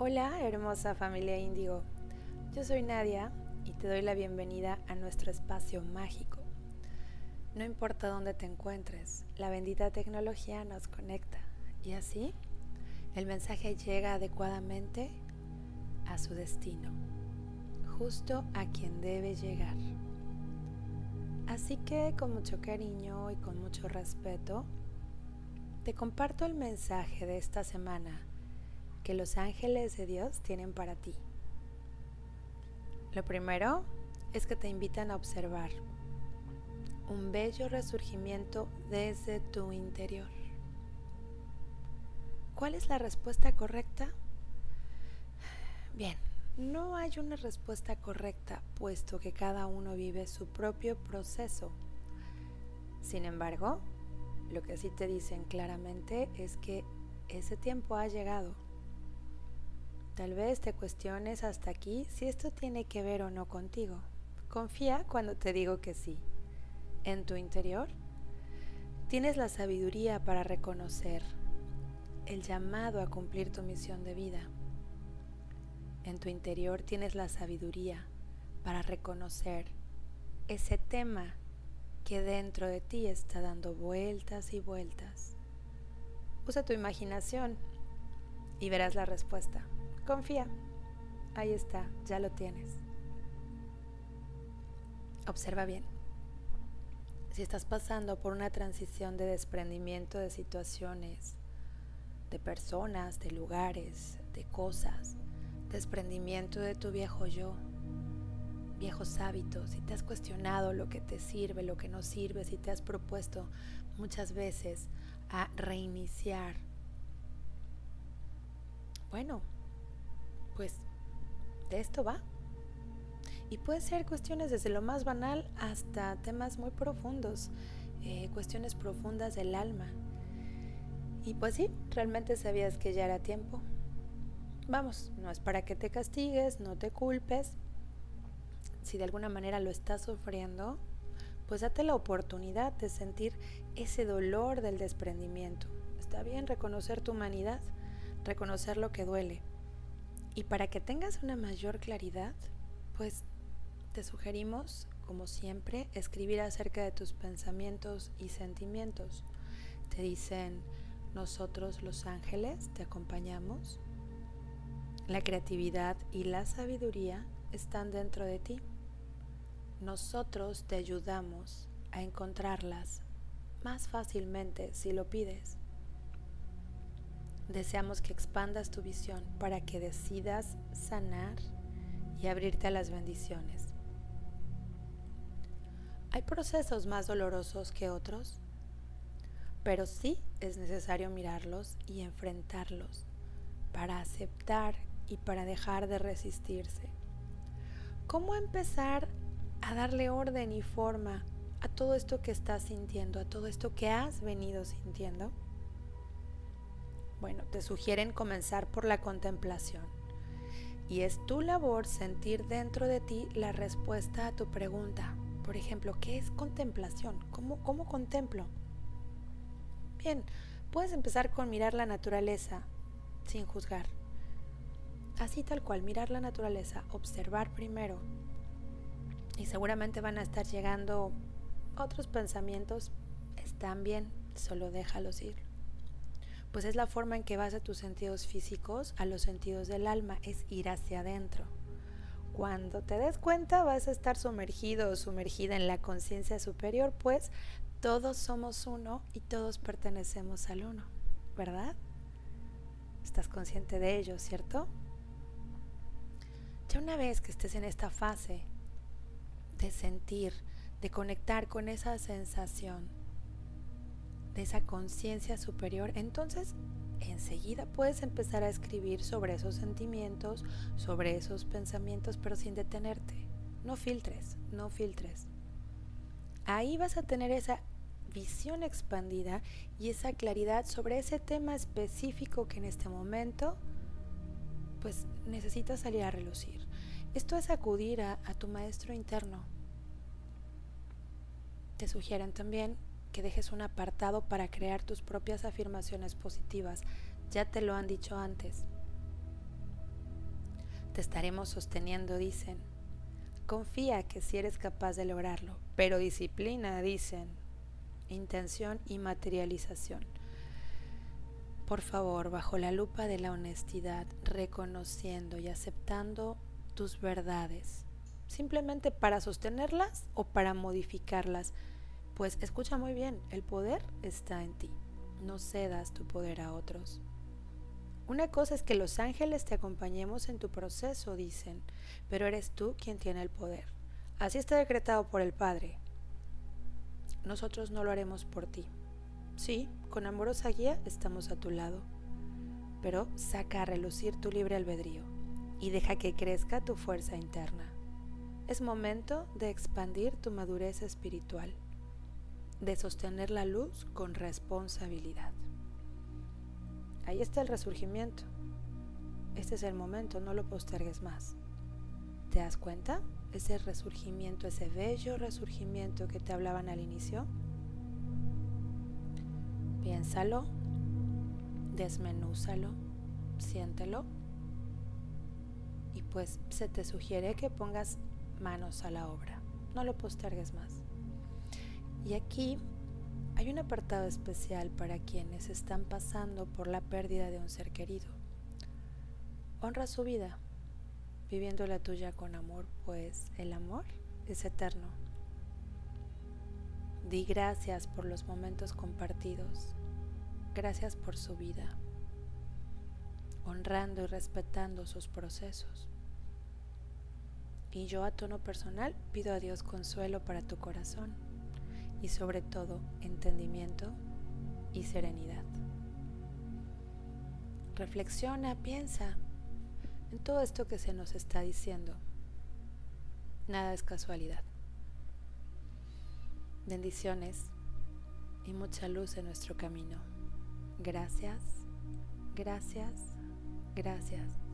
Hola, hermosa familia índigo. Yo soy Nadia y te doy la bienvenida a nuestro espacio mágico. No importa dónde te encuentres, la bendita tecnología nos conecta y así el mensaje llega adecuadamente a su destino, justo a quien debe llegar. Así que con mucho cariño y con mucho respeto, te comparto el mensaje de esta semana que los ángeles de Dios tienen para ti. Lo primero es que te invitan a observar un bello resurgimiento desde tu interior. ¿Cuál es la respuesta correcta? Bien, no hay una respuesta correcta, puesto que cada uno vive su propio proceso. Sin embargo, lo que sí te dicen claramente es que ese tiempo ha llegado Tal vez te cuestiones hasta aquí si esto tiene que ver o no contigo. Confía cuando te digo que sí. En tu interior tienes la sabiduría para reconocer el llamado a cumplir tu misión de vida. En tu interior tienes la sabiduría para reconocer ese tema que dentro de ti está dando vueltas y vueltas. Usa tu imaginación y verás la respuesta. Confía. Ahí está, ya lo tienes. Observa bien. Si estás pasando por una transición de desprendimiento de situaciones, de personas, de lugares, de cosas, desprendimiento de tu viejo yo, viejos hábitos, si te has cuestionado lo que te sirve, lo que no sirve, si te has propuesto muchas veces a reiniciar, bueno, pues de esto va. Y puede ser cuestiones desde lo más banal hasta temas muy profundos, eh, cuestiones profundas del alma. Y pues sí, realmente sabías que ya era tiempo. Vamos, no es para que te castigues, no te culpes. Si de alguna manera lo estás sufriendo, pues date la oportunidad de sentir ese dolor del desprendimiento. Está bien reconocer tu humanidad, reconocer lo que duele, y para que tengas una mayor claridad, pues te sugerimos, como siempre, escribir acerca de tus pensamientos y sentimientos. Te dicen, nosotros los ángeles te acompañamos. La creatividad y la sabiduría están dentro de ti. Nosotros te ayudamos a encontrarlas más fácilmente si lo pides. Deseamos que expandas tu visión para que decidas sanar y abrirte a las bendiciones. Hay procesos más dolorosos que otros, pero sí es necesario mirarlos y enfrentarlos para aceptar y para dejar de resistirse. ¿Cómo empezar a darle orden y forma a todo esto que estás sintiendo, a todo esto que has venido sintiendo? Bueno, te sugieren comenzar por la contemplación. Y es tu labor sentir dentro de ti la respuesta a tu pregunta. Por ejemplo, ¿qué es contemplación? ¿Cómo, cómo contemplo? Bien, puedes empezar con mirar la naturaleza sin juzgar. Así tal cual, mirar la naturaleza, observar primero. Y seguramente van a estar llegando otros pensamientos. Están bien, solo déjalos ir pues es la forma en que vas a tus sentidos físicos a los sentidos del alma, es ir hacia adentro. Cuando te des cuenta vas a estar sumergido o sumergida en la conciencia superior, pues todos somos uno y todos pertenecemos al uno, ¿verdad? Estás consciente de ello, ¿cierto? Ya una vez que estés en esta fase de sentir, de conectar con esa sensación, esa conciencia superior, entonces enseguida puedes empezar a escribir sobre esos sentimientos, sobre esos pensamientos, pero sin detenerte. No filtres, no filtres. Ahí vas a tener esa visión expandida y esa claridad sobre ese tema específico que en este momento pues necesitas salir a relucir. Esto es acudir a tu maestro interno. Te sugieren también que dejes un apartado para crear tus propias afirmaciones positivas. Ya te lo han dicho antes. Te estaremos sosteniendo, dicen. Confía que si eres capaz de lograrlo, pero disciplina, dicen. Intención y materialización. Por favor, bajo la lupa de la honestidad, reconociendo y aceptando tus verdades, simplemente para sostenerlas o para modificarlas, pues escucha muy bien, el poder está en ti. No cedas tu poder a otros. Una cosa es que los ángeles te acompañemos en tu proceso, dicen, pero eres tú quien tiene el poder. Así está decretado por el Padre. Nosotros no lo haremos por ti. Sí, con amorosa guía estamos a tu lado, pero saca a relucir tu libre albedrío y deja que crezca tu fuerza interna. Es momento de expandir tu madurez espiritual, de sostener la luz con responsabilidad. Ahí está el resurgimiento. Este es el momento, no lo postergues más. ¿Te das cuenta? Ese resurgimiento, ese bello resurgimiento que te hablaban al inicio. Piénsalo, desmenúzalo, siéntelo y pues se te sugiere que pongas manos a la obra. No lo postergues más. Y aquí hay un apartado especial para quienes están pasando por la pérdida de un ser querido. Honra su vida, viviendo la tuya con amor, pues el amor es eterno. Di gracias por los momentos compartidos, gracias por su vida, honrando y respetando sus procesos. Y yo a tono personal pido a Dios consuelo para tu corazón y sobre todo entendimiento y serenidad. Reflexiona, piensa en todo esto que se nos está diciendo. Nada es casualidad. Bendiciones y mucha luz en nuestro camino. Gracias, gracias, gracias.